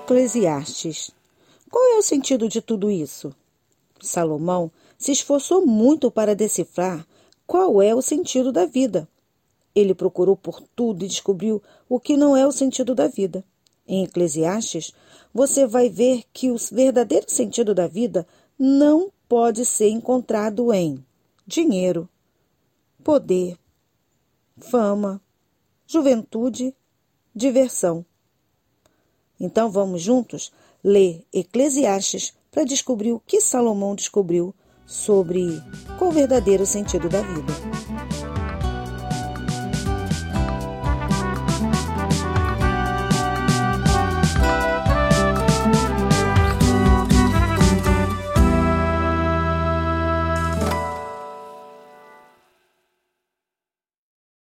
Eclesiastes. Qual é o sentido de tudo isso? Salomão se esforçou muito para decifrar qual é o sentido da vida. Ele procurou por tudo e descobriu o que não é o sentido da vida. Em Eclesiastes, você vai ver que o verdadeiro sentido da vida não pode ser encontrado em dinheiro, poder, fama, juventude, diversão. Então vamos juntos ler Eclesiastes para descobrir o que Salomão descobriu sobre qual o verdadeiro sentido da vida.